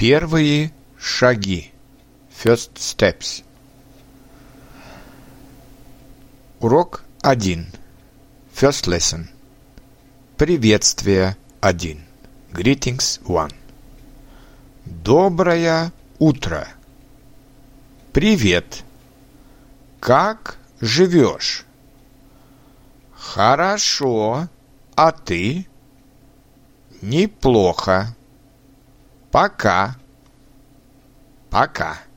Первые шаги. First steps. Урок 1. First lesson. Приветствие 1. Greetings 1. Доброе утро. Привет. Как живешь? Хорошо. А ты? Неплохо. Пока. Пока.